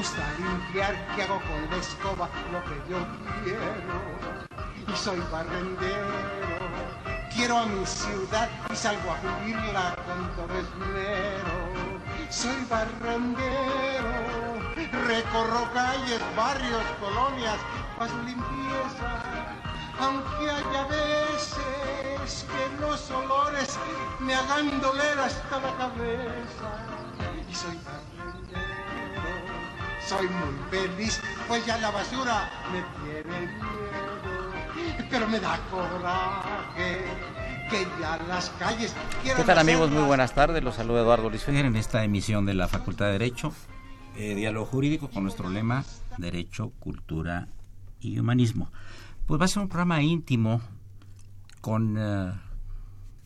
Gusta limpiar, que hago con la escoba lo que yo quiero. Y soy barrendero, quiero a mi ciudad y salgo a vivirla con todo esmero. Soy barrendero, recorro calles, barrios, colonias, paso limpieza. Aunque haya veces que los olores me hagan doler hasta la cabeza. Y soy barrendero soy muy feliz, pues ya la basura me tiene miedo, pero me da coraje que ya las calles ¿Qué tal amigos? Muy buenas tardes, los saluda Eduardo Luis Fejer en esta emisión de la Facultad de Derecho, eh, Diálogo Jurídico con nuestro lema Derecho, Cultura y Humanismo. Pues va a ser un programa íntimo con eh,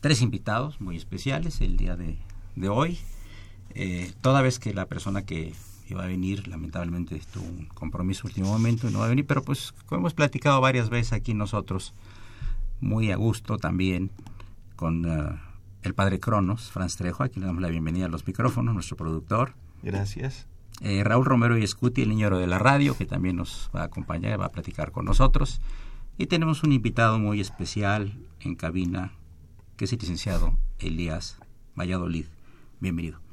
tres invitados muy especiales el día de, hoy. Eh, toda vez que la persona que iba a venir, lamentablemente tuvo un compromiso último momento y no va a venir, pero pues como hemos platicado varias veces aquí nosotros, muy a gusto también con eh, el padre Cronos, Franz Trejo, a quien le damos la bienvenida a los micrófonos, nuestro productor. Gracias. Eh, Raúl Romero y Escuti, el niño de la radio, que también nos va a acompañar y va a platicar con nosotros. Y tenemos un invitado muy especial en cabina, que es el licenciado Elías Valladolid. Bienvenido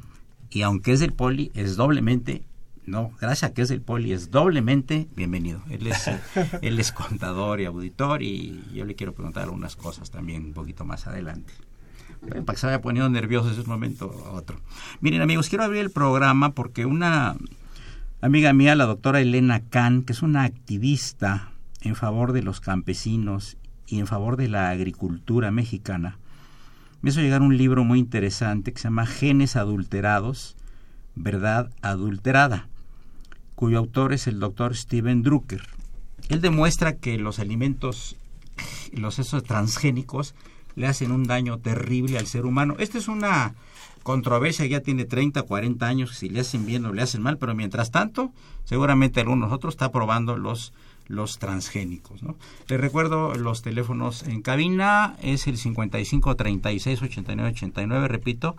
y aunque es del poli, es doblemente, no, gracias a que es del poli, es doblemente bienvenido. Él es, él es contador y auditor y yo le quiero preguntar algunas cosas también un poquito más adelante. Para que se vaya poniendo nervioso de un momento a otro. Miren amigos, quiero abrir el programa porque una amiga mía, la doctora Elena Kahn, que es una activista en favor de los campesinos y en favor de la agricultura mexicana, me hizo llegar un libro muy interesante que se llama Genes Adulterados, Verdad Adulterada, cuyo autor es el doctor Steven Drucker. Él demuestra que los alimentos, los esos transgénicos, le hacen un daño terrible al ser humano. Esta es una controversia ya tiene 30, 40 años, si le hacen bien o le hacen mal, pero mientras tanto, seguramente algunos otros está probando los los transgénicos. Les recuerdo los teléfonos en cabina, es el 55 36 89 89, repito,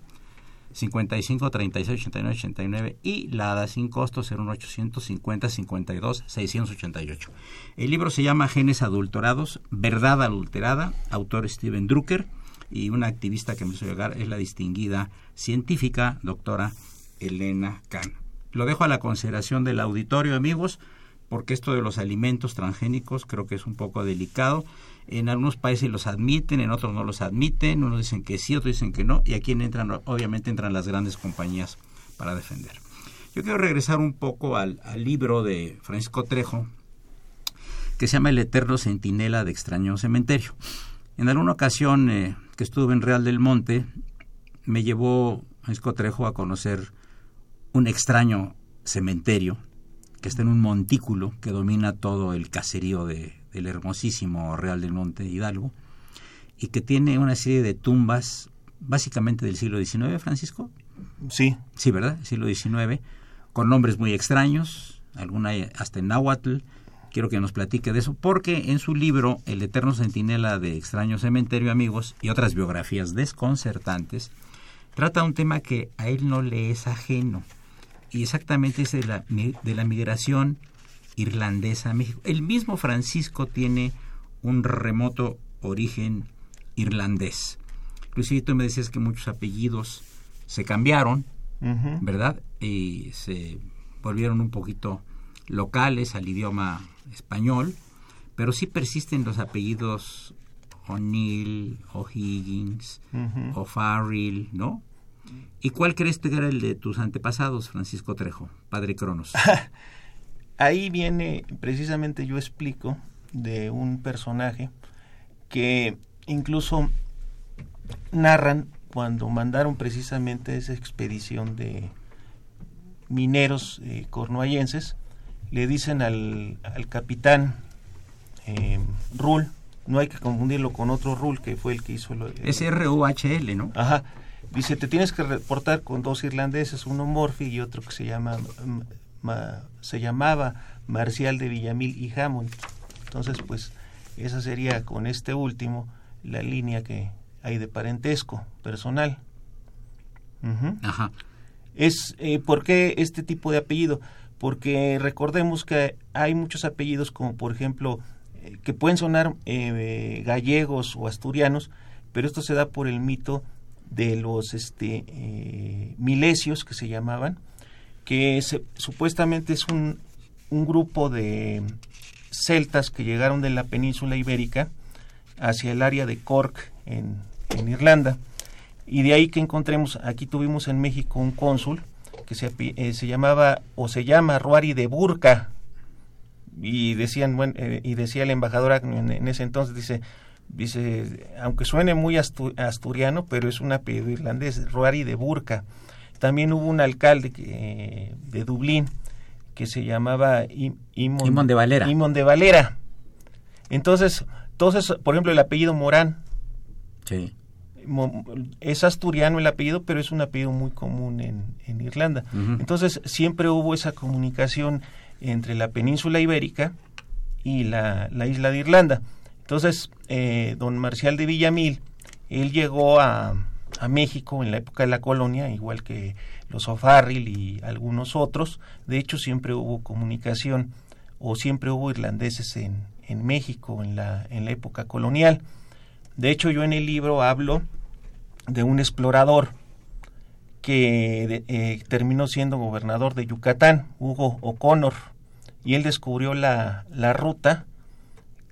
55 36 89 89 y la ADA sin costo 01850 52 688. El libro se llama Genes Adulterados, Verdad Adulterada, autor Steven Drucker y una activista que me hizo llegar es la distinguida científica doctora Elena Kahn. Lo dejo a la consideración del auditorio, amigos porque esto de los alimentos transgénicos creo que es un poco delicado. En algunos países los admiten, en otros no los admiten, unos dicen que sí, otros dicen que no, y aquí entran, obviamente entran las grandes compañías para defender. Yo quiero regresar un poco al, libro de Francisco Trejo, que se llama El Eterno Centinela de Extraño Cementerio. En alguna ocasión eh, que estuve en Real del Monte, me llevó Francisco Trejo a conocer un extraño cementerio que está en un montículo que domina todo el caserío de, del hermosísimo Real del Monte Hidalgo y que tiene una serie de tumbas básicamente del siglo XIX, Francisco. Sí. Sí, ¿verdad? Siglo XIX, con nombres muy extraños, alguna hasta en náhuatl. Quiero que nos platique de eso, porque en su libro El Eterno Centinela de Extraño Cementerio, amigos, y otras biografías desconcertantes, trata un tema que a él no le es ajeno y exactamente es de la, de la migración irlandesa a México. El mismo Francisco tiene un remoto origen irlandés. Inclusive tú me decías que muchos apellidos se cambiaron, ¿verdad? Y se volvieron un poquito locales al idioma español, pero sí persisten los apellidos O'Neill, O'Higgins, O'Farrill, ¿no? ¿Y cuál crees que era el de tus antepasados, Francisco Trejo, padre Cronos? Ahí viene, precisamente yo explico de un personaje que incluso narran cuando mandaron precisamente esa expedición de mineros eh, cornuallenses, le dicen al, al capitán eh, Rull, no hay que confundirlo con otro Rull que fue el que hizo lo, es R-U-H-L, ¿no? Ajá. Dice, te tienes que reportar con dos irlandeses, uno Morphy y otro que se llama se llamaba Marcial de Villamil y Hammond. Entonces, pues esa sería con este último la línea que hay de parentesco personal. Ajá. Es, eh, ¿Por qué este tipo de apellido? Porque recordemos que hay muchos apellidos como por ejemplo eh, que pueden sonar eh, gallegos o asturianos, pero esto se da por el mito de los este, eh, milesios que se llamaban, que supuestamente es un, un grupo de celtas que llegaron de la península ibérica hacia el área de Cork en, en Irlanda. Y de ahí que encontremos, aquí tuvimos en México un cónsul que se, eh, se llamaba o se llama Ruari de Burca. Y decían, bueno, eh, y decía el embajador en, en, ese entonces, dice, dice, aunque suene muy asturiano, pero es un apellido irlandés, Ruari de Burca. También hubo un alcalde que, de Dublín que se llamaba Imon, de Valera. Imon de Valera. Entonces, entonces, por ejemplo, el apellido Morán. Sí. Es asturiano el apellido, pero es un apellido muy común en, en Irlanda. Entonces, siempre hubo esa comunicación entre la península ibérica y la, la isla de Irlanda. Entonces, eh, don Marcial de Villamil, él llegó a, México en la época de la colonia, igual que los O'Farrill y algunos otros. De hecho, siempre hubo comunicación o siempre hubo irlandeses en, en México en la, en la época colonial. De hecho, yo en el libro hablo de un explorador que eh, terminó siendo gobernador de Yucatán, Hugo O'Connor, y él descubrió la ruta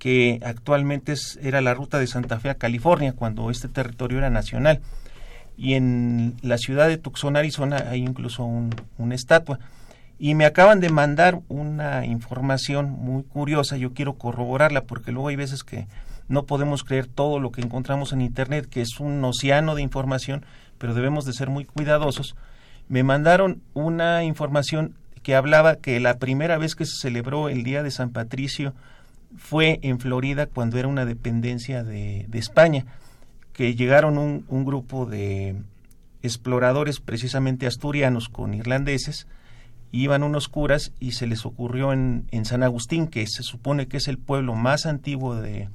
que actualmente es, era la ruta de Santa Fe a California, cuando este territorio era nacional. Y en la ciudad de Tucson, Arizona, hay incluso un, una estatua. Y me acaban de mandar una información muy curiosa, yo quiero corroborarla porque luego hay veces que no podemos creer todo lo que encontramos en Internet, que es un océano de información, pero debemos de ser muy cuidadosos. Me mandaron una información que hablaba que la primera vez que se celebró el Día de San Patricio fue en Florida cuando era una dependencia de, de España, que llegaron un, un, grupo de exploradores precisamente asturianos con irlandeses, iban unos curas y se les ocurrió en, en San Agustín, que se supone que es el pueblo más antiguo de,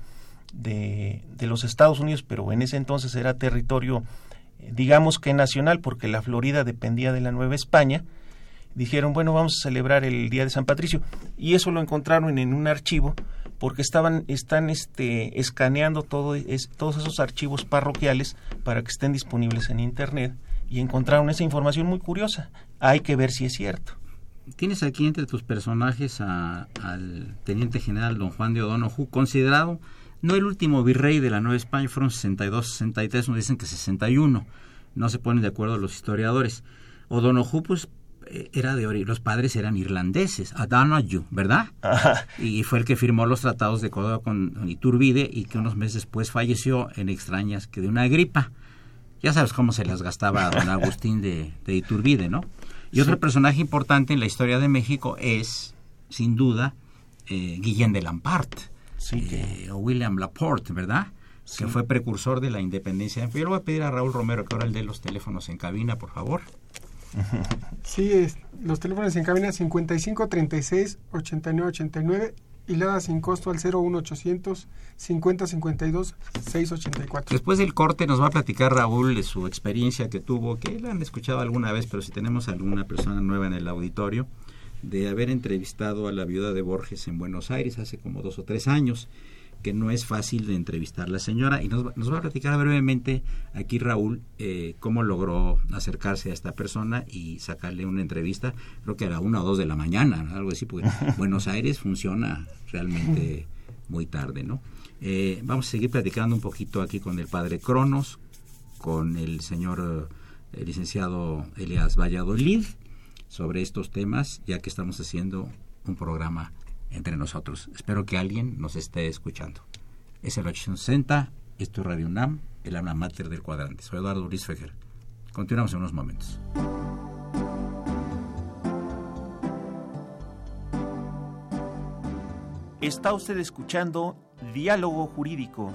de, de los Estados Unidos, pero en ese entonces era territorio, digamos que nacional, porque la Florida dependía de la Nueva España, dijeron, bueno, vamos a celebrar el Día de San Patricio. Y eso lo encontraron en un archivo porque estaban están este escaneando todo es, todos esos archivos parroquiales para que estén disponibles en internet y encontraron esa información muy curiosa. Hay que ver si es cierto. Tienes aquí entre tus personajes a, al teniente general don Juan de O'Donoghue, considerado no el último virrey de la Nueva España, fueron 62, 63, nos dicen que 61. No se ponen de acuerdo los historiadores. O'Donoghue pues era de los padres eran irlandeses, Adanayu, ¿verdad? Y fue el que firmó los tratados de Córdoba con Iturbide y que unos meses después falleció en extrañas que de una gripa. Ya sabes cómo se las gastaba don Agustín de, de Iturbide, ¿no? Y sí. otro personaje importante en la historia de México es, sin duda, eh, Guillén de Lampart, sí, que... eh, o William Laporte, ¿verdad? Sí. Que fue precursor de la independencia. Yo le voy a pedir a Raúl Romero que ahora el dé los teléfonos en cabina, por favor. Sí, es, los teléfonos en cabina 55 36 89 89 y la sin costo al 01800 50 52 684. Después del corte nos va a platicar Raúl de su experiencia que tuvo, que la han escuchado alguna vez, pero si tenemos alguna persona nueva en el auditorio, de haber entrevistado a la viuda de Borges en Buenos Aires hace como dos o tres años que no es fácil de entrevistar la señora. Y nos, nos va a platicar brevemente aquí Raúl eh, cómo logró acercarse a esta persona y sacarle una entrevista, creo que a la una o dos de la mañana, algo así, porque Buenos Aires funciona realmente muy tarde, ¿no? Eh, vamos a seguir platicando un poquito aquí con el padre Cronos, con el señor eh, licenciado Elias Valladolid sobre estos temas, ya que estamos haciendo un programa entre nosotros. Espero que alguien nos esté escuchando. Es el 860, esto es Radio UNAM, el alma mater del cuadrante. Soy Eduardo Luis Fejer. Continuamos en unos momentos. Está usted escuchando Diálogo Jurídico,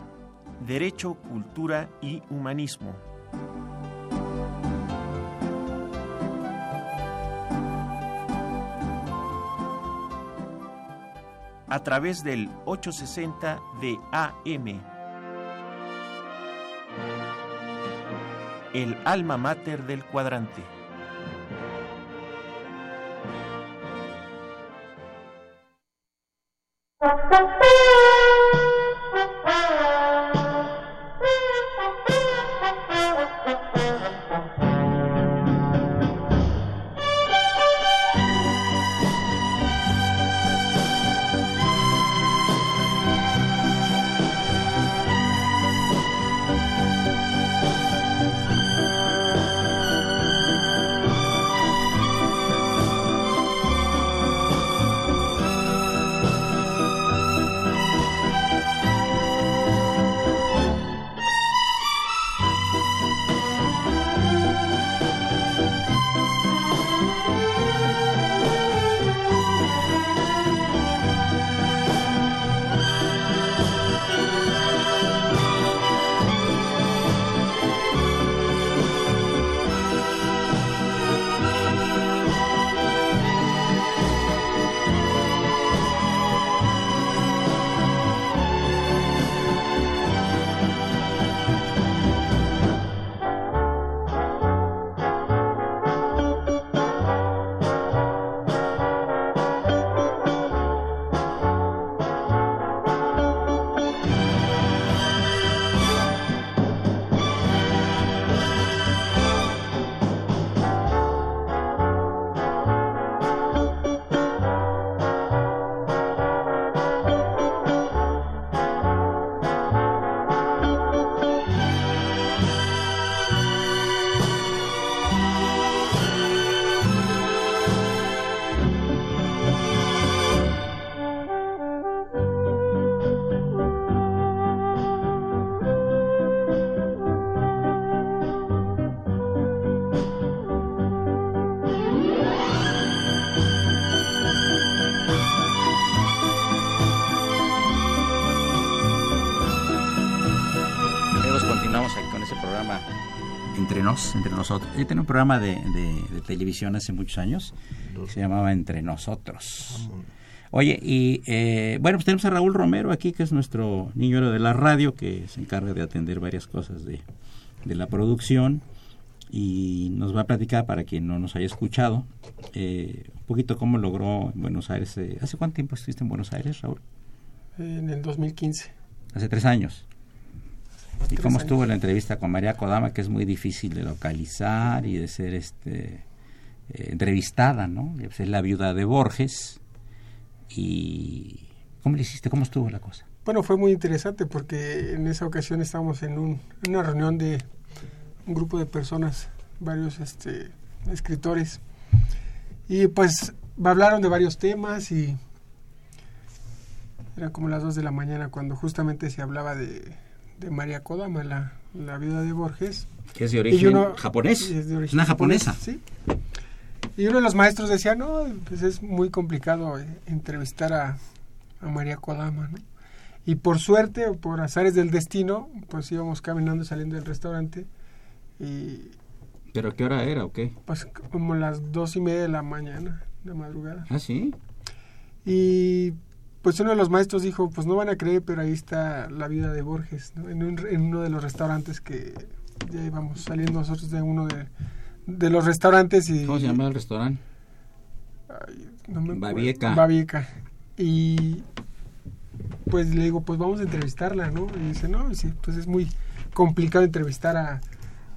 Derecho, Cultura y Humanismo. A través del 860 de AM. El alma mater del cuadrante. Entre Nos, Entre Nosotros. Yo tenía un programa de, de- de televisión hace muchos años que se llamaba Entre Nosotros. Oye, y eh, bueno, pues tenemos a Raúl Romero aquí, que es nuestro niño de la radio, que se encarga de atender varias cosas de, de la producción y nos va a platicar, para quien no nos haya escuchado, eh, un poquito cómo logró en Buenos Aires. eh, ¿Hace cuánto tiempo estuviste en Buenos Aires, Raúl? En el 2015. Hace tres años. ¿Y cómo años. estuvo la entrevista con María Kodama, que es muy difícil de localizar y de ser este eh, entrevistada, ¿no? Pues es la viuda de Borges. ¿Y cómo le hiciste? ¿Cómo estuvo la cosa? Bueno, fue muy interesante porque en esa ocasión estábamos en, un, en una reunión de un grupo de personas, varios este, escritores, y pues hablaron de varios temas y eran como las 2 de la mañana cuando justamente se hablaba de, de María Kodama, la, la viuda de Borges. Que es de origen uno- japonés. es de origen Una japonés, japonesa. Sí. Y uno de los maestros decía, no, pues es muy complicado eh, entrevistar a, a María Kodama, ¿no? Y por suerte, o por azares del destino, pues íbamos caminando saliendo del restaurante y ¿Pero qué hora era o qué? pues como las dos y media de la mañana, de madrugada. Ah, sí. Y pues uno de los maestros dijo, pues no van a creer, pero ahí está la vida de Borges, ¿no? en, un- en uno de los restaurantes que ya íbamos saliendo nosotros de uno de, de los restaurantes y... ¿Cómo se llama el restaurante? Ay, no me. Babieca. Babieca. Y pues le digo, pues vamos a entrevistarla, ¿no? Y dice, no, y sí, pues es muy complicado entrevistar a,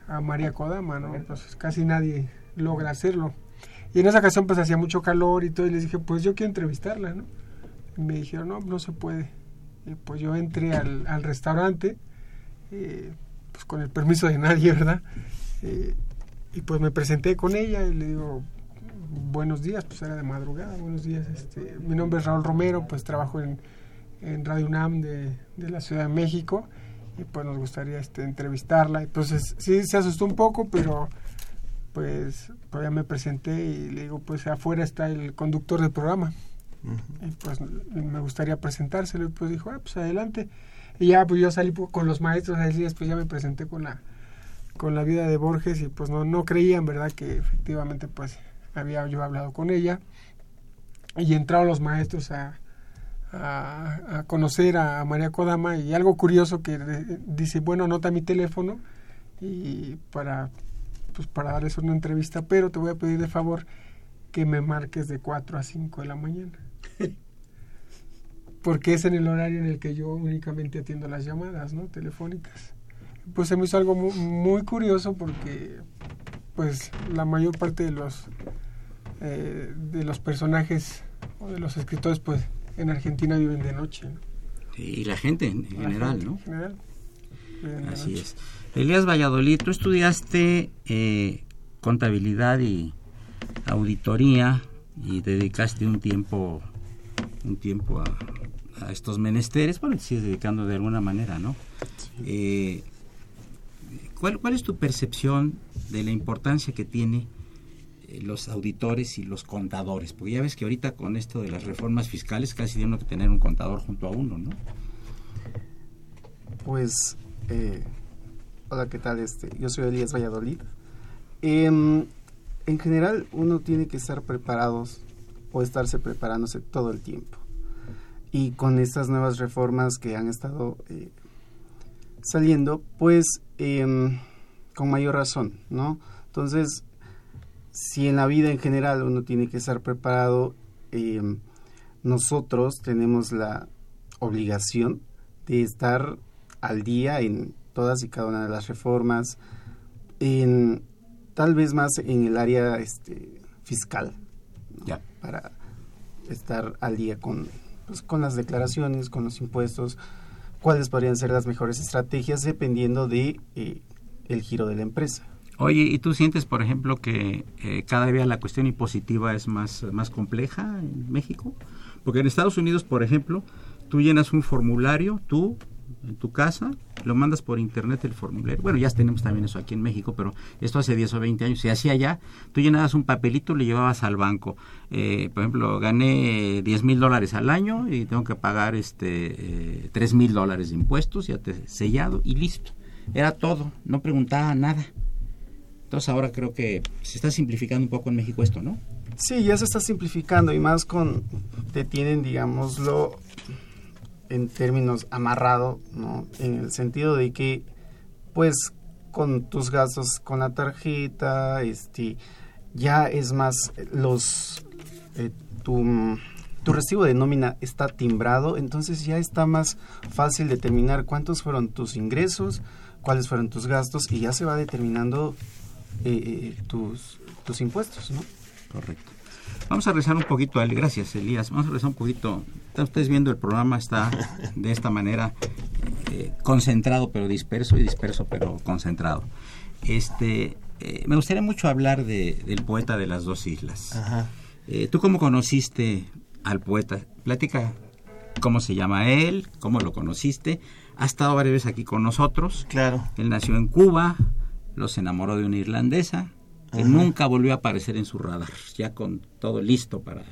a María Kodama, ¿no? Pues casi nadie logra hacerlo. Y en esa ocasión pues hacía mucho calor y todo, y les dije, pues yo quiero entrevistarla, ¿no? Y me dijeron, no, no se puede. Y pues yo entré al, al restaurante, eh, pues con el permiso de nadie, ¿verdad? Eh, y pues me presenté con ella y le digo, buenos días, pues era de madrugada, buenos días, este, mi nombre es Raúl Romero, pues trabajo en, en Radio UNAM de, de la Ciudad de México y pues nos gustaría este, entrevistarla. Entonces sí se asustó un poco, pero pues, pues ya me presenté y le digo, pues afuera está el conductor del programa. Y pues me gustaría presentárselo y pues dijo, ah, pues adelante. Y ya pues yo salí con los maestros, ahí después ya me presenté con la con la vida de Borges y pues no, no creían, ¿verdad? Que efectivamente pues había yo hablado con ella. Y entraron los maestros a, a, a, conocer a María Kodama y algo curioso que dice, bueno, anota mi teléfono y para, pues para darles una entrevista, pero te voy a pedir de favor que me marques de 4 a 5 de la mañana. Porque es en el horario en el que yo únicamente atiendo las llamadas, ¿no? Telefónicas. Pues se me hizo algo muy, muy curioso porque pues la mayor parte de los eh, de los personajes o de los escritores pues en Argentina viven de noche. ¿no? Y la gente en, La general, gente ¿no? general, Así es. Elías Valladolid, tú estudiaste eh, contabilidad y auditoría y dedicaste un tiempo un tiempo a, a estos menesteres, bueno, te sigues dedicando de alguna manera, ¿no? Eh, ¿cuál, ¿Cuál es tu percepción de la importancia que tiene eh, los auditores y los contadores? Porque ya ves que ahorita con esto de las reformas fiscales casi tiene uno que tener un contador junto a uno, ¿no? Pues, eh, hola, ¿qué tal? Este, yo soy Elías Valladolid. Em, en general, uno tiene que estar preparados o estarse preparándose todo el tiempo. Y con estas nuevas reformas que han estado eh, saliendo, pues em, con mayor razón, ¿no? Entonces, si en la vida en general uno tiene que estar preparado, em, nosotros tenemos la obligación de estar al día en todas y cada una de las reformas, en tal vez más en el área este, fiscal. Para estar al día con, pues, con las declaraciones, con los impuestos, cuáles podrían ser las mejores estrategias dependiendo de eh, el giro de la empresa. Oye, ¿y tú sientes, por ejemplo, que eh, cada día la cuestión impositiva es más, más compleja en México? Porque en Estados Unidos, por ejemplo, tú llenas un formulario, tú, en tu casa, lo mandas por internet el formulario. Bueno, ya tenemos también eso aquí en México, pero esto hace 10 o 20 años se hacía allá. Tú llenabas un papelito, lo llevabas al banco. Eh, por ejemplo, gané 10 mil dólares al año y tengo que pagar este eh, 3 mil dólares de impuestos, ya te sellado y listo. Era todo, no preguntaba nada. Entonces ahora creo que se está simplificando un poco en México esto, ¿no? Sí, ya se está simplificando y más con, te tienen, digámoslo, en términos amarrado, ¿no? En el sentido de que, pues, con tus gastos con la tarjeta, este, ya es más, los, eh, tu, tu recibo de nómina está timbrado, entonces ya está más fácil determinar cuántos fueron tus ingresos, cuáles fueron tus gastos y ya se va determinando eh, eh, tus, tus impuestos, ¿no? Correcto. Vamos a rezar un poquito, Ale. Gracias, Elías. Vamos a rezar un poquito. Están ustedes viendo el programa, está de esta manera eh, concentrado pero disperso y disperso pero concentrado. Este, eh, me gustaría mucho hablar de, del poeta de las dos islas. Ajá. Eh, ¿Tú cómo conociste al poeta? Platica cómo se llama él, cómo lo conociste. Ha estado varias veces aquí con nosotros. Claro. Él nació en Cuba, los enamoró de una irlandesa, que Ajá. nunca volvió a aparecer en su radar, ya con todo listo para,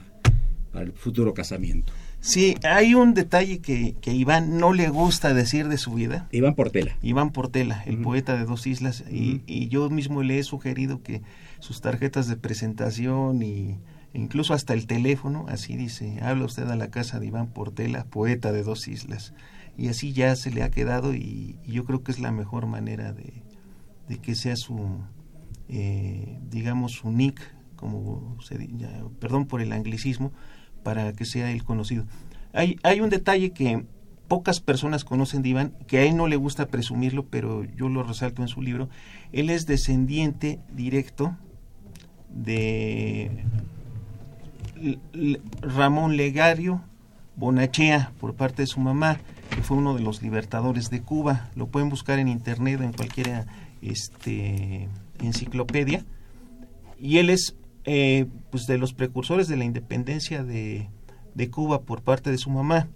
para el futuro casamiento. Sí, hay un detalle que, que Iván no le gusta decir de su vida. Iván Portela. Iván Portela, el poeta de dos islas, y, y yo mismo le he sugerido que sus tarjetas de presentación y incluso hasta el teléfono, así dice, habla usted a la casa de Iván Portela, poeta de dos islas. Y así ya se le ha quedado y, y yo creo que es la mejor manera de, de que sea su, eh, digamos, nick, como se perdón por el anglicismo, para que sea él conocido. Hay, hay un detalle que, pocas personas conocen de Iván, que a él no le gusta presumirlo, pero yo lo resalto en su libro. Él es descendiente directo de Ramón Legario Bonachea por parte de su mamá, que fue uno de los libertadores de Cuba. Lo pueden buscar en internet en cualquier este, enciclopedia. Y él es eh, pues de los precursores de la independencia de, Cuba por parte de su mamá.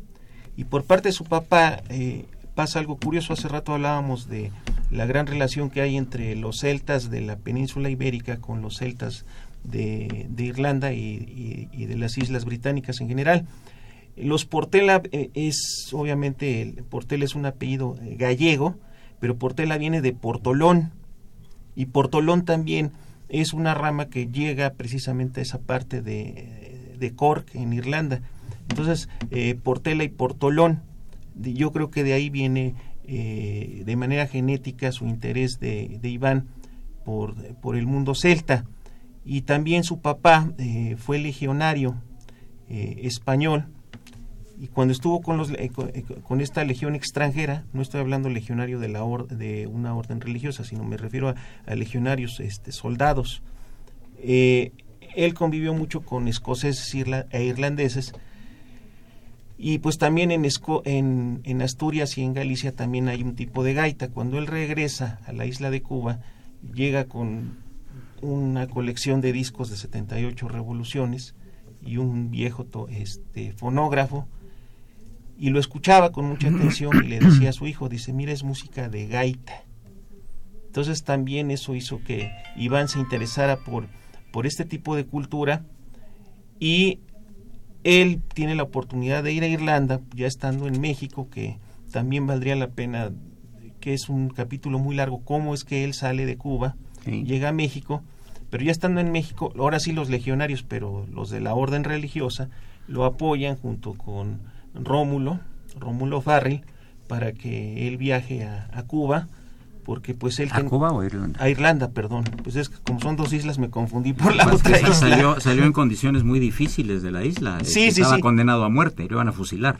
Y por parte de su papá eh, pasa algo curioso. Hace rato hablábamos de la gran relación que hay entre los celtas de la península ibérica con los celtas de, Irlanda y, de las islas británicas en general. Los Portela eh, es, obviamente, el Portela es un apellido eh, gallego, pero Portela viene de Portolón. Y Portolón también es una rama que llega precisamente a esa parte de, de Cork, en Irlanda. Entonces, eh, Portela y Portolón, yo creo que de ahí viene de manera genética su interés de, Iván por, por, el mundo celta. Y también su papá fue legionario español y cuando estuvo con, los, eh, eh, con esta legión extranjera, no estoy hablando legionario de, la de una orden religiosa, sino me refiero a, legionarios este, soldados, eh, él convivió mucho con escoceses e irlandeses, y pues también en, en, en, Asturias y en Galicia también hay un tipo de gaita. Cuando él regresa a la isla de Cuba, llega con una colección de discos de 78 revoluciones y un viejo este, fonógrafo y lo escuchaba con mucha atención y le decía a su hijo, dice, mira, es música de gaita. Entonces también eso hizo que Iván se interesara por, por este tipo de cultura y él tiene la oportunidad de ir a Irlanda, ya estando en México, que también valdría la pena, que es un capítulo muy largo, cómo es que él sale de Cuba, llega a México, pero ya estando en México, ahora sí los legionarios, pero los de la orden religiosa, lo apoyan junto con Rómulo, Rómulo Farrell, para que él viaje a, Cuba, porque pues él... ¿A Cuba o a Irlanda? A Irlanda, perdón. Pues es que como son dos islas me confundí por la otra isla. Salió, salió en condiciones muy difíciles de la isla. Sí, sí, estaba condenado a muerte, lo iban a fusilar.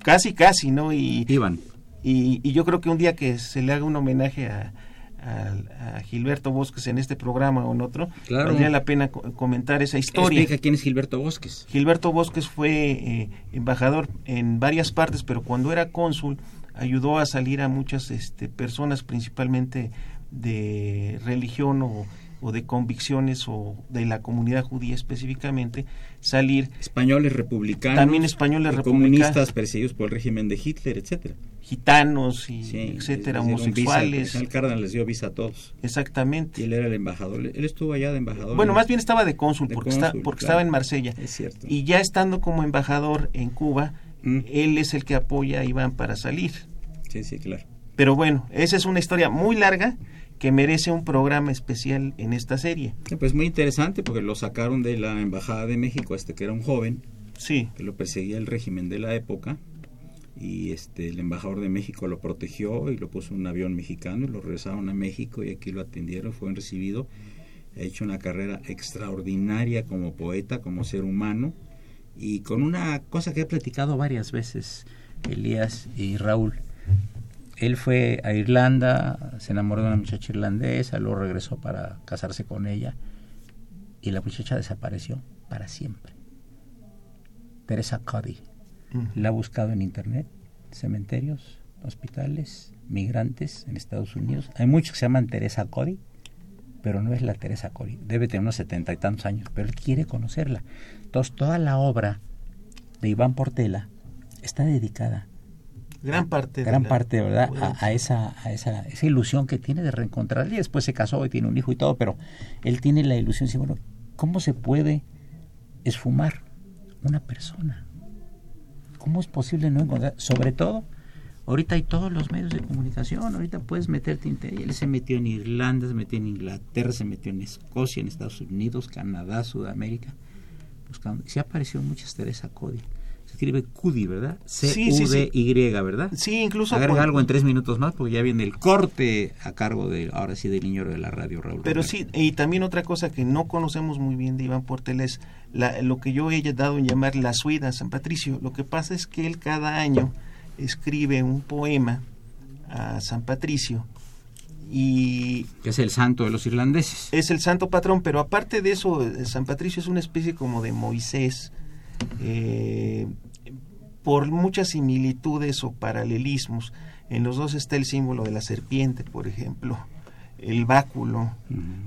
Casi, casi, ¿no? Y, Iban. Y, y yo creo que un día que se le haga un homenaje a, a, Gilberto Bosques en este programa o en otro, valdría la pena comentar esa historia. Explica quién es Gilberto Bosques. Gilberto Bosques fue eh, embajador en varias partes, pero cuando era cónsul ayudó a salir a muchas este, personas, principalmente de religión o, o de convicciones o de la comunidad judía específicamente, salir. Españoles republicanos. También españoles republicanos. Comunistas perseguidos por el régimen de Hitler, etcétera. Gitanos y etcétera, homosexuales. el Cárdenas les dio visa a todos. Exactamente. Y él era el embajador. Él estuvo allá de embajador. Bueno, más bien estaba de cónsul, porque, está, porque estaba en Marsella. Es cierto. Y ya estando como embajador en Cuba, mm. él es el que apoya a Iván para salir. Sí, sí, claro. Pero bueno, esa es una historia muy larga que merece un programa especial en esta serie. Pues muy interesante porque lo sacaron de la Embajada de México, este que era un joven, sí. que lo perseguía el régimen de la época y este el embajador de México lo protegió y lo puso en un avión mexicano y lo regresaron a México y aquí lo atendieron, fue recibido, ha hecho una carrera extraordinaria como poeta, como ser humano y con una cosa que he platicado varias veces Elías y Raúl él fue a Irlanda, se enamoró de una muchacha irlandesa, luego regresó para casarse con ella y la muchacha desapareció para siempre. Teresa Cody. La ha buscado en internet, cementerios, hospitales, migrantes en Estados Unidos. Hay muchos que se llaman Teresa Cody, pero no es la Teresa Cody. Debe tener unos setenta y tantos años, pero él quiere conocerla. Entonces, toda la obra de Iván Portela está dedicada gran parte gran parte verdad a, esa a esa, esa ilusión que tiene de reencontrar y después se casó y tiene un hijo y todo pero él tiene la ilusión de bueno cómo se puede esfumar una persona cómo es posible no encontrar sobre todo ahorita hay todos los medios de comunicación ahorita puedes meterte en él se metió en Irlanda se metió en Inglaterra se metió en Escocia en Estados Unidos Canadá Sudamérica buscando. Se apareció muchas Teresa Cody se escribe Cudi, ¿verdad? C-U-D-Y, ¿verdad? Sí, incluso. Agrega algo en tres minutos más porque ya viene el corte a cargo de, ahora sí, del niño de la radio, Raúl. Pero sí, y también otra cosa que no conocemos muy bien de Iván Portel es la, lo que yo he dado en llamar la suida San Patricio. Lo que pasa es que él cada año escribe un poema a San Patricio y que es el santo de los irlandeses. Es el santo patrón, pero aparte de eso, eh, San Patricio es una especie como de Moisés, eh, por muchas similitudes o paralelismos. En los dos está el símbolo de la serpiente, por ejemplo, el báculo,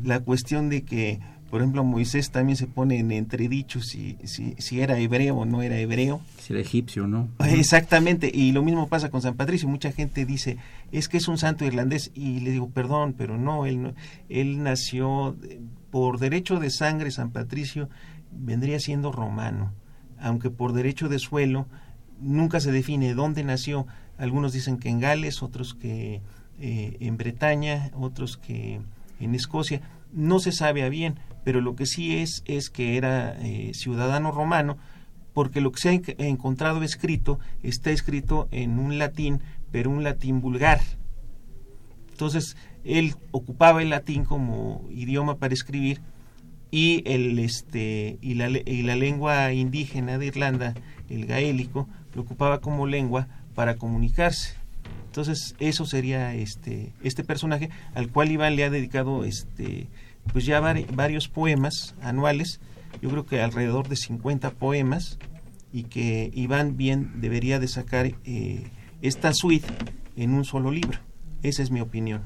la cuestión de que, por ejemplo, Moisés también se pone en entredicho si, si, si era hebreo o no era hebreo. Si era egipcio o no. Exactamente, y lo mismo pasa con San Patricio. Mucha gente dice, es que es un santo irlandés, y le digo, perdón, pero no, él, no, él nació por derecho de sangre, San Patricio vendría siendo romano, aunque por derecho de suelo nunca se define dónde nació. Algunos dicen que en Gales, otros que eh, en Bretaña, otros que en Escocia. No se sabe bien, pero lo que sí es es que era eh, ciudadano romano, porque lo que se ha encontrado escrito está escrito en un latín, pero un latín vulgar. Entonces, él ocupaba el latín como idioma para escribir y el este y la, y la lengua indígena de Irlanda, el gaélico, lo ocupaba como lengua para comunicarse. Entonces, eso sería este este personaje al cual Iván le ha dedicado este pues ya varios poemas anuales, yo creo que alrededor de 50 poemas y que Iván bien debería de sacar eh, esta suite en un solo libro. Esa es mi opinión.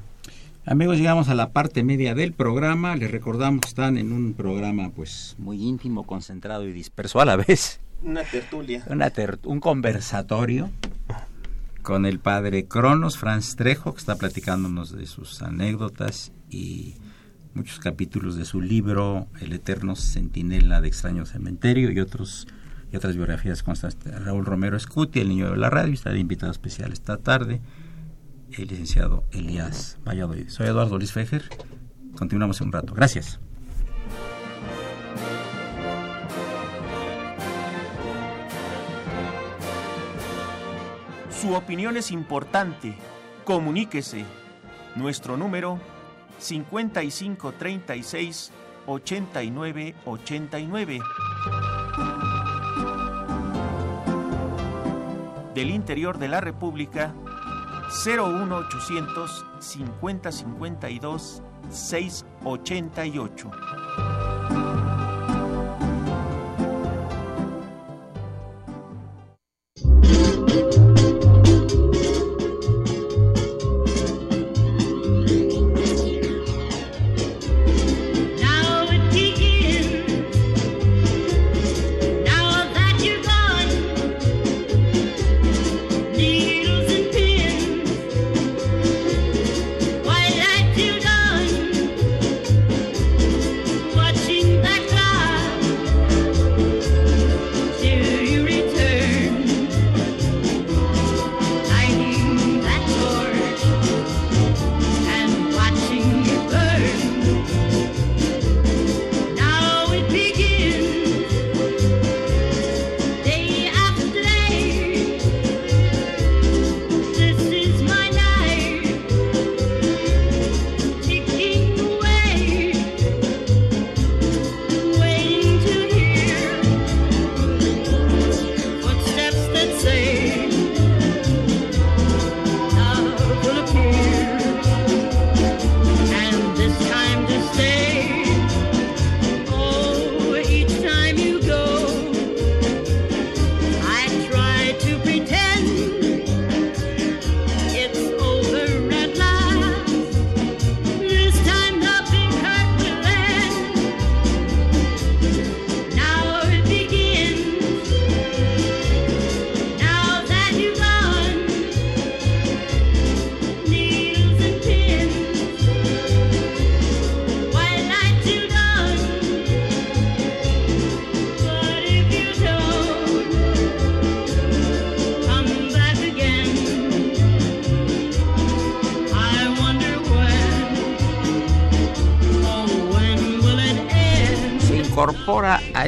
Amigos, llegamos a la parte media del programa. Les recordamos que están en un programa pues muy íntimo, concentrado y disperso a la vez. Una tertulia. Una un conversatorio con el padre Cronos, Franz Trejo, que está platicándonos de sus anécdotas y muchos capítulos de su libro El eterno centinela de extraño cementerio y otros y otras biografías constantes. Raúl Romero Escuti, el niño de la radio, está de invitado especial esta tarde, el licenciado Elías Valladolid. Soy Eduardo Luis Fejer. Continuamos en un rato. Gracias. Su opinión es importante. Comuníquese. Nuestro número 5536 8989. Del interior de la República 01800 5052 688.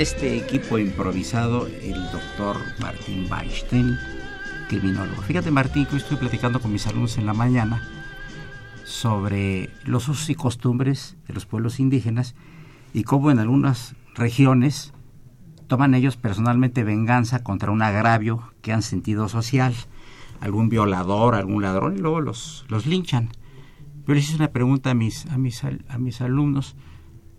Este equipo improvisado el doctor Martín Weinstein, criminólogo. Fíjate Martín, que hoy estoy platicando con mis alumnos en la mañana sobre los usos y costumbres de los pueblos indígenas y cómo en algunas regiones toman ellos personalmente venganza contra un agravio que han sentido social. algún violador, algún ladrón y luego los, los linchan. Yo les hice una pregunta a mis, a mis, a mis alumnos.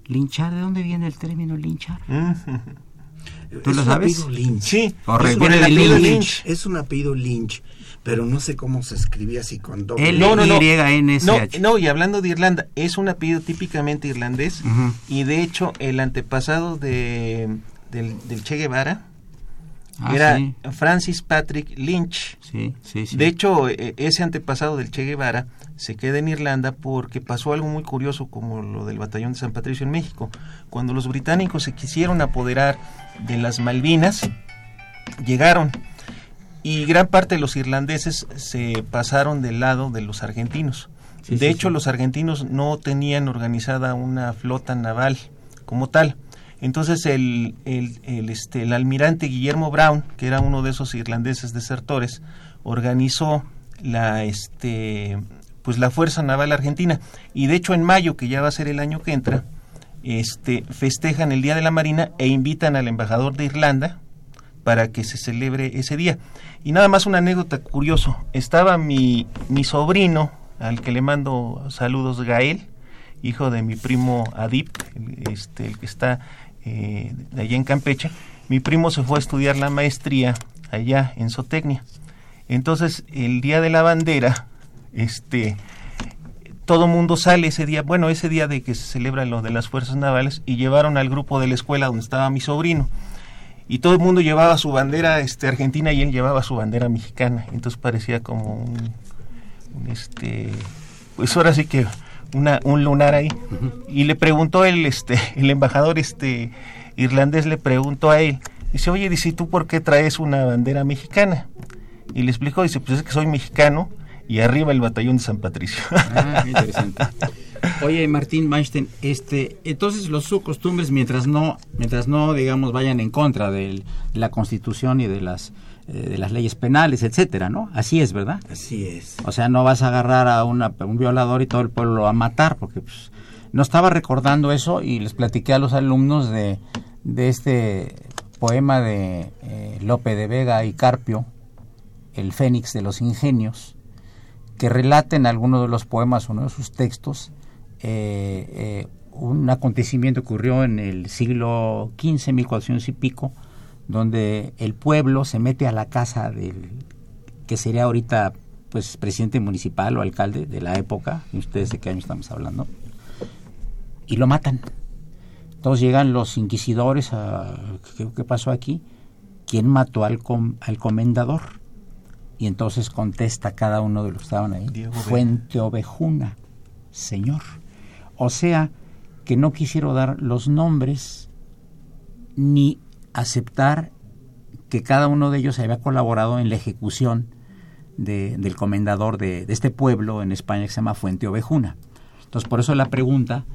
¿Linchar? ¿De dónde viene el término linchar? ¿Tú Es lo un sabes? apellido Lynch. Sí, Es un apellido Lynch. Lynch. Es un apellido Lynch, pero no sé cómo se escribía así con doble. L No, no, no. Y N S No, y hablando de Irlanda, es un apellido típicamente irlandés y de hecho el antepasado de, del, del Che Guevara Ah, era sí, Francis Patrick Lynch. sí, sí, sí. De hecho, e- ese antepasado del Che Guevara se queda en Irlanda porque pasó algo muy curioso como lo del batallón de San Patricio en México. Cuando los británicos se quisieron apoderar de las Malvinas, llegaron y gran parte de los irlandeses se pasaron del lado de los argentinos. Sí, de sí, hecho, sí. los argentinos no tenían organizada una flota naval como tal. Entonces el, el, el, este, el almirante Guillermo Brown, que era uno de esos irlandeses desertores, organizó la, este, pues la Fuerza Naval Argentina. Y de hecho en mayo, que ya va a ser el año que entra, este, festejan el Día de la Marina e invitan al embajador de Irlanda para que se celebre ese día. Y nada más una anécdota curioso. Estaba mi, mi sobrino, al que le mando saludos, Gael, hijo de mi primo Adip, este, el que está eh, allá en Campeche. Mi primo se fue a estudiar la maestría allá en Zootecnia. Entonces, el día de la bandera, este, todo mundo sale ese día, bueno, ese día de que se celebra lo de las fuerzas navales, y llevaron al grupo de la escuela donde estaba mi sobrino. Y todo el mundo llevaba su bandera este, argentina y él llevaba su bandera mexicana. Entonces parecía como un, un, este, pues ahora sí que una, un lunar ahí. Y le preguntó el, este, el embajador este, irlandés, le preguntó a él, dice, oye, dice, ¿y tú por qué traes una bandera mexicana? Y le explicó, dice, pues es que soy mexicano y arriba el batallón de San Patricio. Ah, interesante. Oye, Martín Weinstein, este, entonces los sus costumbres, mientras no, mientras no, digamos, vayan en contra del- de la Constitución y de las, eh, de las leyes penales, etcétera, ¿no? Así es, ¿verdad? Así es. O sea, no vas a agarrar a, una- un violador y todo el pueblo lo va a matar, porque pues, no estaba recordando eso y les platiqué a los alumnos de, de este poema de eh, Lope de Vega y Carpio, El Fénix de los Ingenios, que relata en alguno de los poemas, uno de sus textos, eh, eh, un acontecimiento que ocurrió en el siglo XV, 1400 y pico, donde el pueblo se mete a la casa del que sería ahorita pues presidente municipal o alcalde de la época, y ustedes de qué año estamos hablando, y lo matan. Entonces llegan los inquisidores a ¿qué, qué pasó aquí? ¿Quién mató al, com- al comendador? Y entonces contesta cada uno de los que estaban ahí, Diego. Fuente Ovejuna, señor. O sea, que no quisieron dar los nombres ni aceptar que cada uno de ellos había colaborado en la ejecución de- del comendador de, de este pueblo en España que se llama Fuente Ovejuna. Entonces, por eso la pregunta,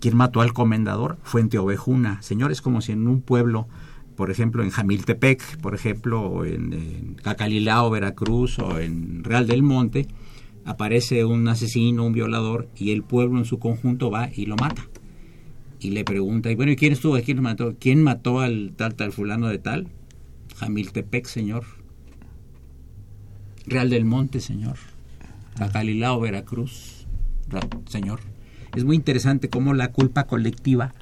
¿quién mató al comendador? Fuente Ovejuna. Señor, es como si en un pueblo, por ejemplo, en Jamiltepec, por ejemplo, en, Cacalilao, Veracruz, o en Real del Monte, aparece un asesino, un violador, y el pueblo en su conjunto va y lo mata. Y le pregunta, y bueno, ¿y quién estuvo? ¿Quién mató? ¿Quién mató al tal, tal fulano de tal? Jamiltepec, señor. Real del Monte, señor. Cacalilao, Veracruz, Ra- señor. Es muy interesante cómo la culpa colectiva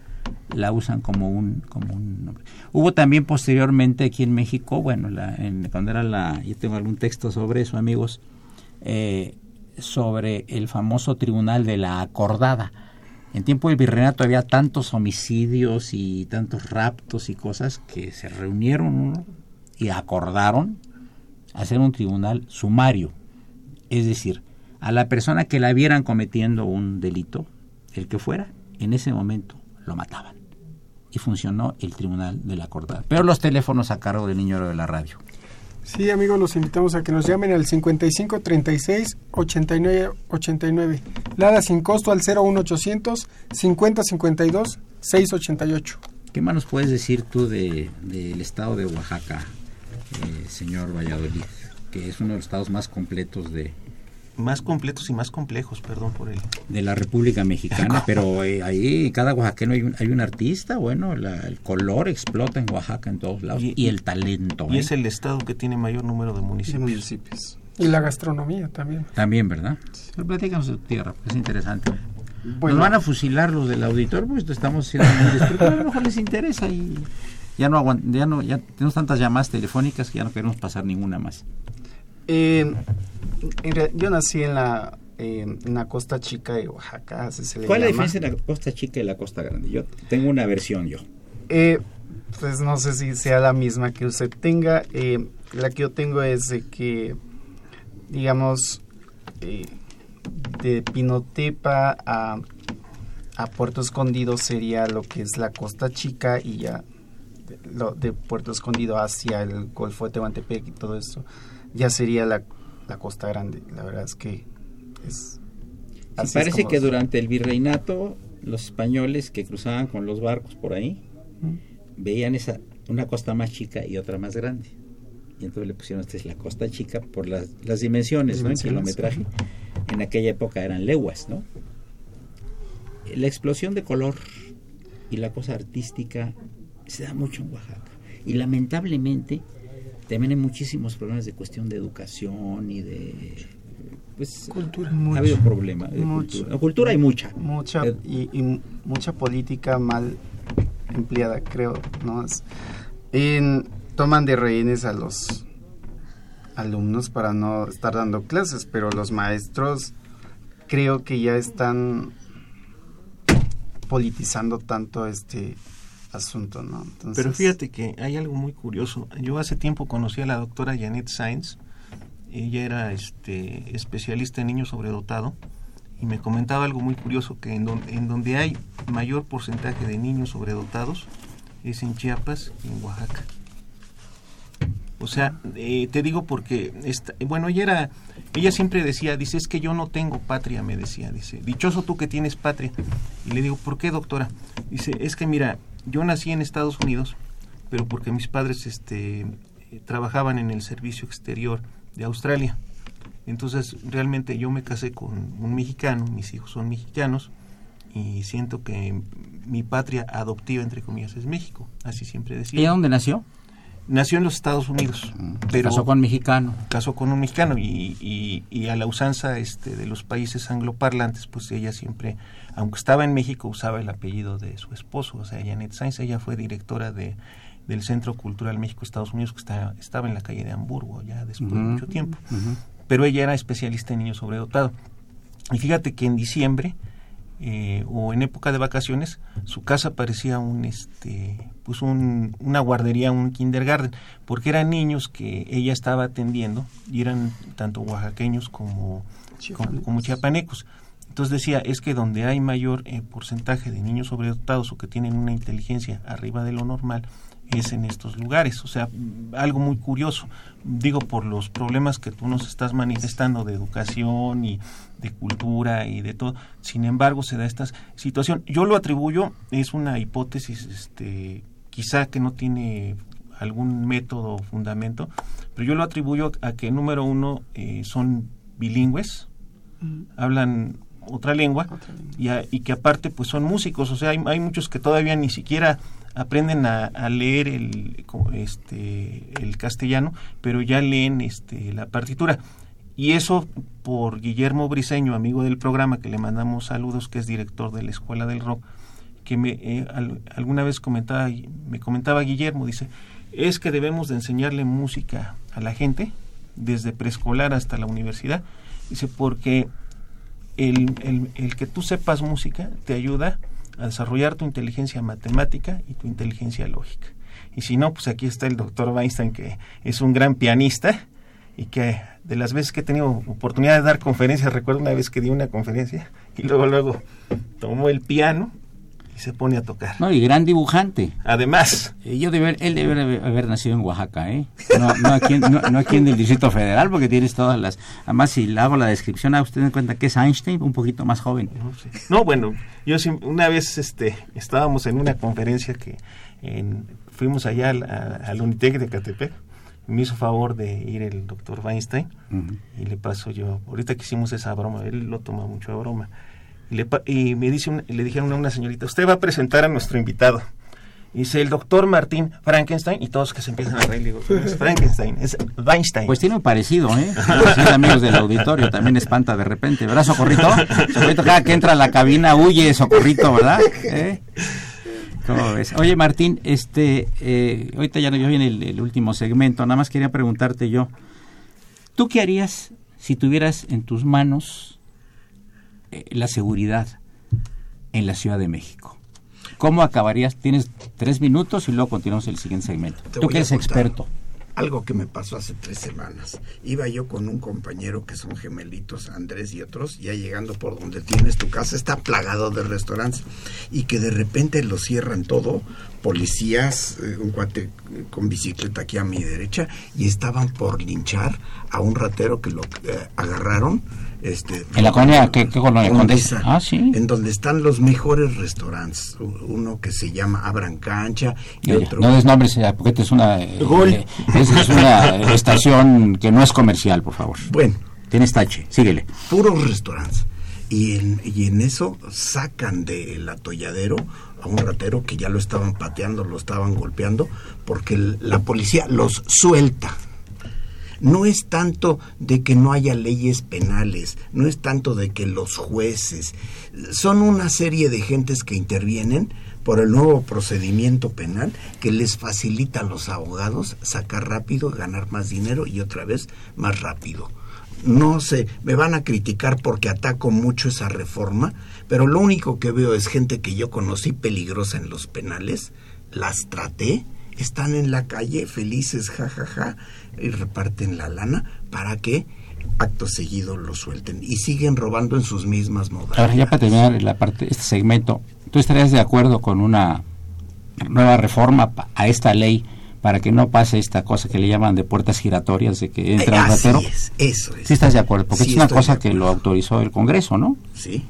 la usan como un como un nombre. Hubo también posteriormente aquí en México, bueno, la, en- cuando era la, yo tengo algún texto sobre eso, amigos, eh, sobre el famoso tribunal de la acordada. En tiempo del virreinato había tantos homicidios y tantos raptos y cosas que se reunieron y acordaron hacer un tribunal sumario. Es decir, a la persona que la vieran cometiendo un delito, el que fuera, en ese momento lo mataban. Y funcionó el tribunal de la acordada. Pero los teléfonos a cargo del niño de la radio. Sí, amigos, los invitamos a que nos llamen al 55 36 89 89. Lada sin costo al 01800 50 52 688. ¿Qué más nos puedes decir tú de- del estado de Oaxaca, eh, señor Valladolid? Que es uno de los estados más completos de, más completos y más complejos, perdón por el... de la República Mexicana, pero eh, ahí cada oaxaqueño hay un, hay un artista, bueno, la- el color explota en Oaxaca en todos lados y, Y- el talento. Y ¿eh? es el estado que tiene mayor número de de municipios. municipios. Y la gastronomía también. También, ¿verdad? Pero platícanos de tu tierra, porque es interesante. Bueno. Nos van a fusilar los del auditor, pues estamos siendo muy a lo mejor les interesa y ya no aguant ya no, ya tenemos tantas llamadas telefónicas que ya no queremos pasar ninguna más. Eh, yo nací en la, eh, en la costa chica de Oaxaca, así se le ¿Cuál es la diferencia de la costa chica y la costa grande? Yo tengo una versión yo. Eh, pues no sé si sea la misma que usted tenga. Eh, la que yo tengo es de que, digamos, eh, de Pinotepa a, a Puerto Escondido sería lo que es la Costa Chica y ya de, lo, de Puerto Escondido hacia el Golfo de Tehuantepec y todo esto ya sería la, la Costa Grande. La verdad es que es... Sí, así parece que durante el virreinato los españoles que cruzaban con los barcos por ahí veían esa una costa más chica y otra más grande. Y entonces le pusieron esta es la costa chica por las, las dimensiones, ¿no? En kilometraje. En aquella época eran leguas, ¿no? La explosión de color y la cosa artística se da mucho en Oaxaca. Y lamentablemente también hay muchísimos problemas de cuestión de educación y de pues Cultura. ha habido problemas de Mucho. cultura. Cultura hay mucha. mucha Eh, y, y mucha política mal empleada creo no Es- en- toman de rehenes a los alumnos para no estar dando clases pero los maestros creo que ya están politizando tanto este asunto no Pero fíjate que hay algo muy curioso. Yo hace tiempo conocí a la doctora Janet Sainz. Ella era este, especialista en niños sobredotado y me comentaba algo muy curioso, que en, don- en donde hay mayor porcentaje de niños sobredotados es en Chiapas y en Oaxaca. O sea, eh, te digo porque, esta- bueno, ella era, ella siempre decía, dice, es que yo no tengo patria, me decía, dice, dichoso tú que tienes patria. Y le digo, ¿por qué, doctora? Dice, es que mira, yo nací en Estados Unidos, pero porque mis padres este, eh, trabajaban en el servicio exterior de Australia. Entonces, realmente yo me casé con un mexicano, mis hijos son mexicanos, y siento que mi patria adoptiva, entre comillas, es México. Así siempre decía. ¿Ella dónde nació? Nació en los Estados Unidos, pero Casó con mexicano. casó con un mexicano y, y- y a la usanza este, de los países angloparlantes, pues ella siempre, aunque estaba en México, usaba el apellido de su esposo, o sea, Janet Sainz, ella fue directora de, del Centro Cultural México-Estados Unidos, que está, estaba en la calle de Hamburgo ya después de mucho tiempo, pero ella era especialista en niños sobredotados. Y fíjate que en diciembre eh, o en época de vacaciones su casa parecía un este pues un, una guardería, un kindergarten, porque eran niños que ella estaba atendiendo y eran tanto oaxaqueños como, como, como chiapanecos. Entonces decía, es que donde hay mayor eh, porcentaje de niños sobredotados o que tienen una inteligencia arriba de lo normal, es en estos lugares. O sea, algo muy curioso. Digo, por los problemas que tú nos estás manifestando de educación y de cultura y de todo. Sin embargo, se da esta situación. Yo lo atribuyo, es una hipótesis, este, quizá que no tiene algún método o fundamento, pero yo lo atribuyo a que, número uno, eh, son bilingües, hablan otra lengua, Y, a- y que aparte pues son músicos, o sea, hay, hay muchos que todavía ni siquiera aprenden a, a leer el, este, el castellano, pero ya leen este, la partitura. Y eso por Guillermo Briseño, amigo del programa, que le mandamos saludos, que es director de la Escuela del Rock, que me eh, al- alguna vez comentaba, me comentaba Guillermo, dice, es que debemos de enseñarle música a la gente, desde preescolar hasta la universidad, dice, porque el, el- el que tú sepas música te ayuda a desarrollar tu inteligencia matemática y tu inteligencia lógica. Y si no, pues aquí está el doctor Weinstein, que es un gran pianista y que de las veces que he tenido oportunidad de dar conferencias, recuerdo una vez que di una conferencia y luego, luego tomó el piano se pone a tocar. No, y gran dibujante. Además, Eh, Yo debe, él debe haber- nacido en Oaxaca, ¿eh? No, no, aquí, en- no, no aquí en el Distrito Federal, porque tienes todas las... Además, si le hago la descripción, a usted en cuenta que es Einstein, un poquito más joven. No, bueno, yo una vez este, estábamos en una conferencia que en- fuimos allá al, Unitec de Catepec. Me hizo favor de ir el doctor Weinstein y le paso yo, ahorita que hicimos esa broma, él lo toma mucho a broma. Y, le, me dice un- le dijeron a una señorita, usted va a presentar a nuestro invitado. Dice el doctor Martín Frankenstein y todos que se empiezan a reír. Digo, no es Frankenstein, es Weinstein. Pues tiene un parecido, ¿eh? Sí, amigos del auditorio, también espanta de repente, ¿verdad, Socorrito? Socorrito, cada que entra a la cabina huye, Socorrito, ¿verdad? ¿Eh? ¿Cómo ves? Oye, Martín, este, eh, ahorita ya, ya viene el, el último segmento, nada más quería preguntarte yo, ¿tú qué harías si tuvieras en tus manos la seguridad en la Ciudad de México? ¿Cómo acabarías? Tienes tres minutos y luego continuamos el siguiente segmento. Te Tú que eres experto. Algo que me pasó hace tres semanas. Iba yo con un compañero que son gemelitos, Andrés y otros, ya llegando por donde tienes tu casa, está plagado de restaurantes y que de repente lo cierran todo, policías, eh, un cuate con bicicleta aquí a mi derecha y estaban por linchar a un ratero que lo eh, agarraron. Este, ¿En la colonia? ¿Qué, qué colonia? Condesa. Ah, sí. En donde están los mejores restaurantes. Uno que se llama Abran Cancha y otro. No des nombres, eh, porque esta es una, eh, Gol. eh, es, es una estación que no es comercial, por favor. Bueno, Tienes tache, síguele. puros restaurantes. Y en, y en eso sacan del atolladero a un ratero que ya lo estaban pateando, lo estaban golpeando, porque la policía los suelta. No es tanto de que no haya leyes penales, no es tanto de que los jueces, son una serie de gentes que intervienen por el nuevo procedimiento penal que les facilita a los abogados sacar rápido, ganar más dinero y otra vez más rápido no sé, me van a criticar porque ataco mucho esa reforma, pero lo único que veo es gente que yo conocí peligrosa en los penales, las traté, están en la calle felices, jajaja, y reparten la lana para que acto seguido lo suelten y siguen robando en sus mismas modalidades. Ahora, ya para terminar la parte, este segmento, ¿tú estarías de acuerdo con una nueva reforma a esta ley para que no pase esta cosa que le llaman de puertas giratorias, de que entra un Así ratero? es, eso es. Sí estás de acuerdo, porque Sí, es una cosa que lo autorizó el Congreso, ¿no? Sí.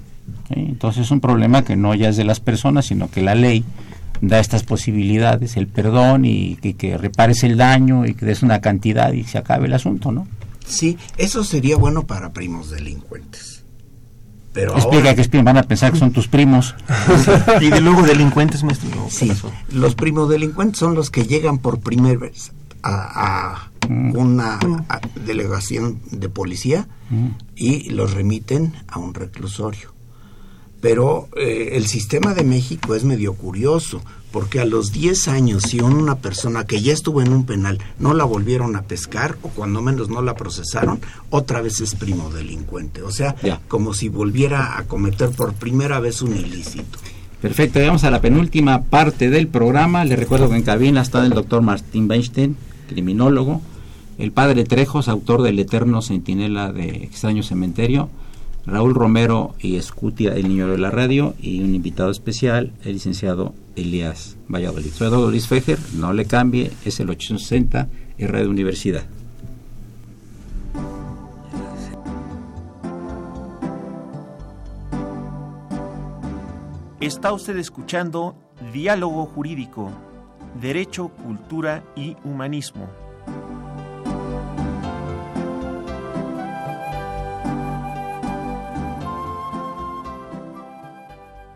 Sí, Entonces es un problema que no ya es de las personas, sino que la ley da estas posibilidades, el perdón y, y que repares el daño y que des una cantidad y se acabe el asunto, ¿no? Sí, eso sería bueno para primos delincuentes. Pero Explica ahora- que van a pensar que son tus primos. y de luego delincuentes, maestro. No, ¿qué Sí, los primodelincuentes son los que llegan por primera vez a, a Mm. una a- delegación de policía y los remiten a un reclusorio. Pero eh, el sistema de México es medio curioso, porque a los 10 años, si una persona que ya estuvo en un penal no la volvieron a pescar, o cuando menos no la procesaron, otra vez es primo delincuente. O sea, Ya. como si volviera a cometer por primera vez un ilícito. Perfecto, llegamos a la penúltima parte del programa. Les recuerdo que en cabina está el doctor Martín Weinstein, criminólogo, el padre Trejos, autor del Eterno Centinela de Extraño Cementerio, Raúl Romero y Escutia, el niño de la radio, y un invitado especial, el licenciado Elías Valladolid. Soy Eduardo Luis Fejer, no le cambie, es el 860 y Radio Universidad. Está usted escuchando Diálogo Jurídico, Derecho, Cultura y Humanismo.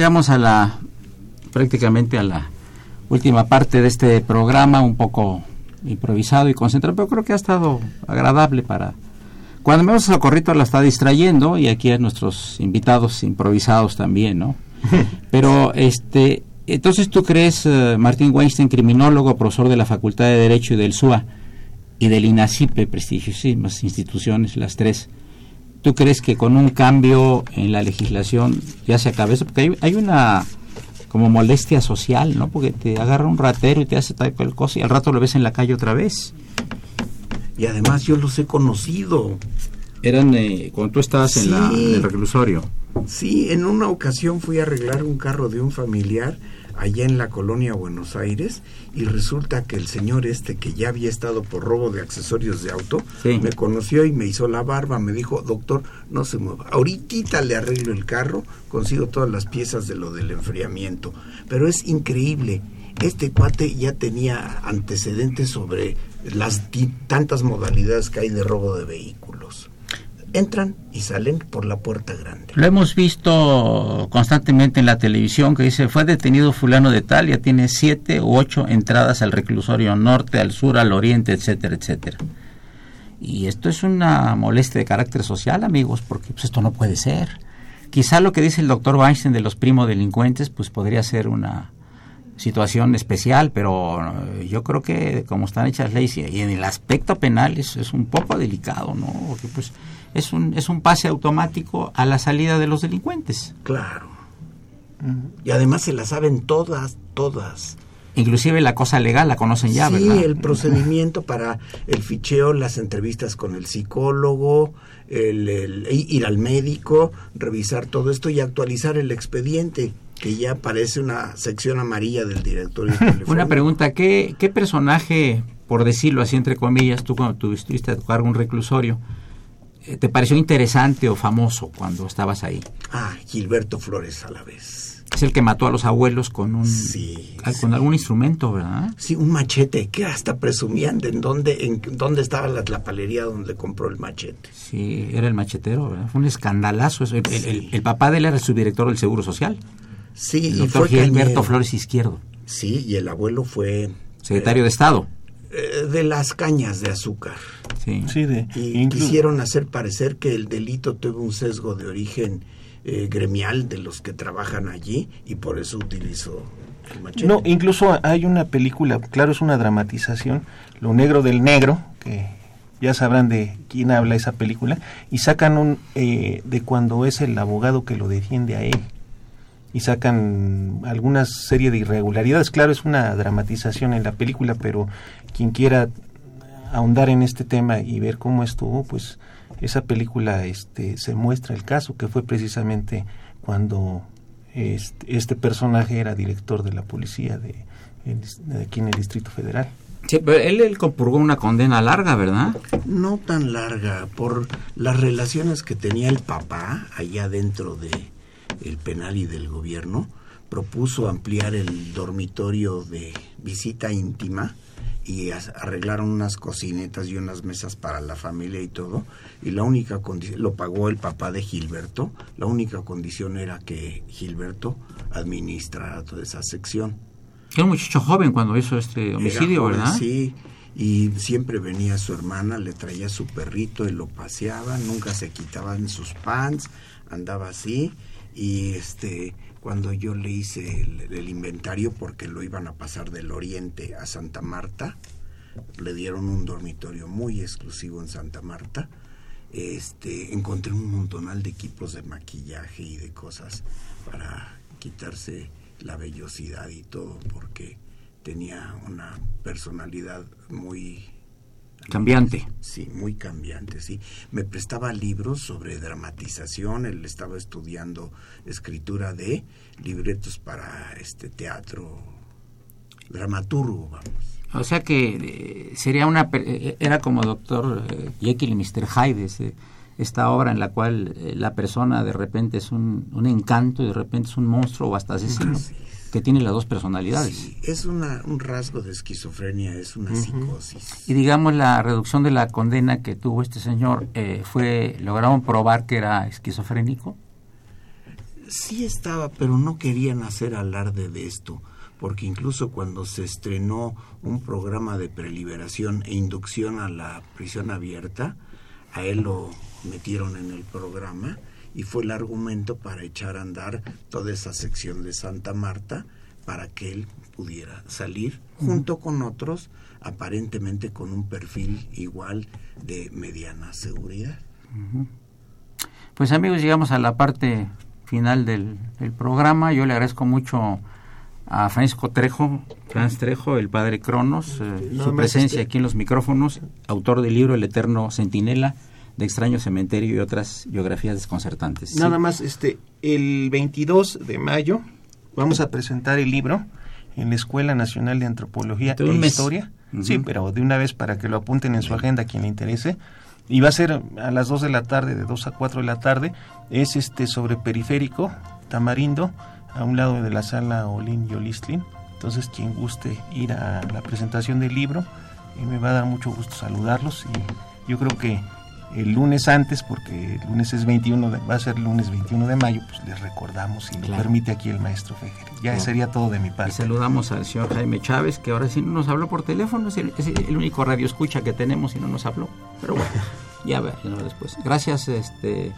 Llegamos a la prácticamente a la última parte de este programa, un poco improvisado y concentrado, pero creo que ha estado agradable para... Cuando menos el socorrito la está distrayendo y aquí a nuestros invitados improvisados también, ¿no? Pero, este, entonces tú crees, eh, Martín Weinstein, criminólogo, profesor de la Facultad de Derecho y del SUA y del INACIPE, prestigiosísimas instituciones, las tres, ¿tú crees que con un cambio en la legislación ya se acabe eso? Porque hay, hay una como molestia social, ¿no? Porque te agarra un ratero y te hace tal cual cosa y al rato lo ves en la calle otra vez. Y además yo los he conocido. Eran eh, cuando tú estabas en, la- en el reclusorio. Sí, en una ocasión fui a arreglar un carro de un familiar allá en la colonia Buenos Aires y resulta que el señor este que ya había estado por robo de accesorios de auto Sí. me conoció y me hizo la barba, me dijo, doctor, no se mueva, ahorita le arreglo el carro, consigo todas las piezas de lo del enfriamiento, pero es increíble. Este cuate ya tenía antecedentes sobre las tantas modalidades que hay de robo de vehículos. Entran y salen por la puerta grande. Lo hemos visto constantemente en la televisión que dice fue detenido fulano de tal, ya tiene siete u ocho entradas al reclusorio norte, al sur, al oriente, etcétera, etcétera. Y esto es una molestia de carácter social, amigos, porque pues, esto no puede ser. Quizá lo que dice el doctor Weinstein de los primo delincuentes, pues podría ser una situación especial, pero eh, yo creo que como están hechas leyes y y en el aspecto penal es, es un poco delicado, ¿no? Porque pues es un, es un pase automático a la salida de los delincuentes. Claro. Y además se las saben todas, todas. Inclusive la cosa legal la conocen ya, sí, ¿verdad? el procedimiento para el ficheo, las entrevistas con el psicólogo, el, el- ir al médico, revisar todo esto y actualizar el expediente, que ya parece una sección amarilla del directorio. Una pregunta, ¿qué, ¿qué personaje, por decirlo así entre comillas, tú cuando tú estuviste a tu cargo un reclusorio, te pareció interesante o famoso cuando estabas ahí? Ah, Gilberto Flores a la vez. Es el que mató a los abuelos con un Sí, ah, con algún instrumento, ¿verdad? Sí, un machete, que hasta presumían de en dónde, en dónde estaba la tlapalería donde compró el machete. Sí, era el machetero, ¿verdad? Fue un escandalazo. eso. El, el- el- el papá de él era el subdirector del Seguro Social, Sí, el y fue Gilberto cañero. Flores Izquierdo, Sí, y el abuelo fue secretario de Estado. Eh, de las cañas de azúcar. Sí. Sí, de, Y quisieron hacer parecer que el delito tuvo un sesgo de origen eh, gremial de los que trabajan allí y por eso utilizó el machete. No, incluso hay una película, claro, es una dramatización, Lo Negro del Negro, que ya sabrán de quién habla esa película, y sacan un eh, de cuando es el abogado que lo defiende a él. Y sacan alguna serie de irregularidades. Claro, es una dramatización en la película, pero quien quiera ahondar en este tema y ver cómo estuvo, pues esa película este, se muestra el caso, que fue precisamente cuando este, este personaje era director de la policía de, aquí en el Distrito Federal. Sí, pero él, él compurgó una condena larga, ¿verdad? No tan larga, por las relaciones que tenía el papá allá dentro de el penal y del gobierno, propuso ampliar el dormitorio de visita íntima y arreglaron unas cocinetas y unas mesas para la familia y todo y la única condición lo pagó el papá de Gilberto la única condición era que Gilberto administrara toda esa sección Era un muchacho joven cuando hizo este homicidio, joven, ¿verdad? Sí, y siempre venía su hermana, le traía su perrito y lo paseaba, nunca se quitaban sus pants, andaba así y este cuando yo le hice el, inventario porque lo iban a pasar del oriente a Santa Marta, le dieron un dormitorio muy exclusivo en Santa Marta. Este, encontré un montonal de equipos de maquillaje y de cosas para quitarse la vellosidad y todo porque tenía una personalidad muy Cambiante. Sí, muy cambiante, sí. Me prestaba libros sobre dramatización, él estaba estudiando escritura de libretos para este teatro dramaturgo, vamos. O sea que eh, sería una per- eh, era como Doctor eh, Jekyll y Mr. Hyde, ese- esta obra en la cual eh, la persona de repente es un, un encanto y de repente es un monstruo o hasta asesino, Así que tiene las dos personalidades. Sí, es una, un rasgo de esquizofrenia, es una psicosis. Y digamos la reducción de la condena que tuvo este señor eh, fue lograron probar que era esquizofrénico. sí estaba, pero no querían hacer alarde de esto, porque incluso cuando se estrenó un programa de preliberación e inducción a la prisión abierta, a él lo metieron en el programa y fue el argumento para echar a andar toda esa sección de Santa Marta para que él pudiera salir junto con otros aparentemente con un perfil igual de mediana seguridad. Pues amigos, llegamos a la parte final del, programa. Yo le agradezco mucho a Francisco Trejo, Franz Trejo, el padre Cronos, eh, su presencia aquí en los micrófonos, autor del libro El Eterno Centinela, de Extraño Cementerio y otras biografías desconcertantes. Nada más, este, el 22 de mayo vamos a presentar el libro en la Escuela Nacional de Antropología e Historia. Sí, pero de una vez para que lo apunten en su agenda quien le interese. Y va a ser a las 2 de la tarde, de 2 a 4 de la tarde. Es este sobre periférico, Tamarindo, a un lado de la sala Olin y Olistlin. Entonces, quien guste ir a la presentación del libro, eh, me va a dar mucho gusto saludarlos. Y yo creo que el lunes antes, porque el lunes es 21, va a ser el lunes 21 de mayo, pues les recordamos y lo permite aquí el maestro Fejer. Ya sería todo de mi parte. Y saludamos al señor Jaime Chávez, que ahora sí no nos habló por teléfono, es el, único radio escucha que tenemos y no nos habló. Pero bueno, ya veremos después. Gracias, este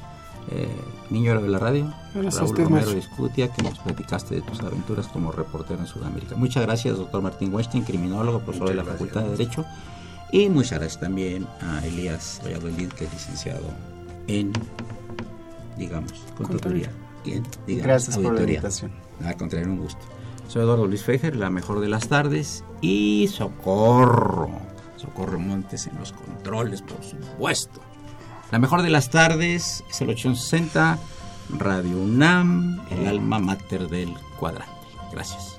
eh, niño de la radio, Raúl Romero Escutia, que nos platicaste de tus aventuras como reportero en Sudamérica. Muchas gracias, doctor Martín Weinstein, criminólogo, profesor de la Facultad de Derecho. Y muchas gracias también a Elías Valladolid, que es licenciado en, digamos, contaduría. Bien, gracias por la invitación. A contrario, un gusto. Soy Eduardo Luis Fejer, la mejor de las tardes. Y Socorro. Socorro Montes en los controles, por supuesto. La mejor de las tardes es el 860 Radio UNAM, el alma mater del cuadrante. Gracias.